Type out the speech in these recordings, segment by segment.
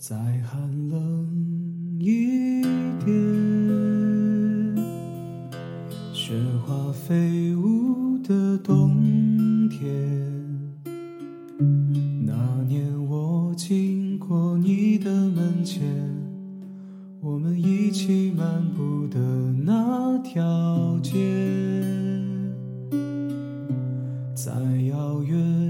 再寒冷一点，雪花飞舞的冬天。那年我经过你的门前，我们一起漫步的那条街，再遥远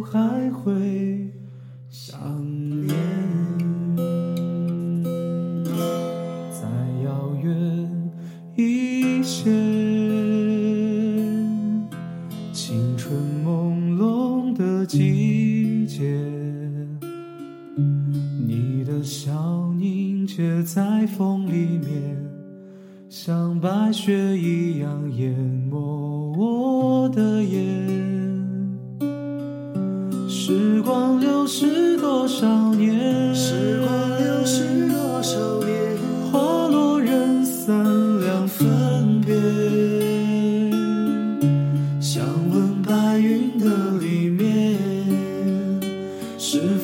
的季节，你的笑凝结在风里面，像白雪一样淹没我的眼。时光流逝多少年？时光流逝多少年？花落人散两分别。想问白云的里面，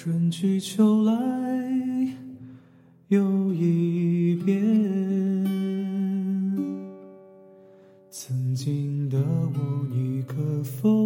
春去秋来又一遍，曾经的我，你可否？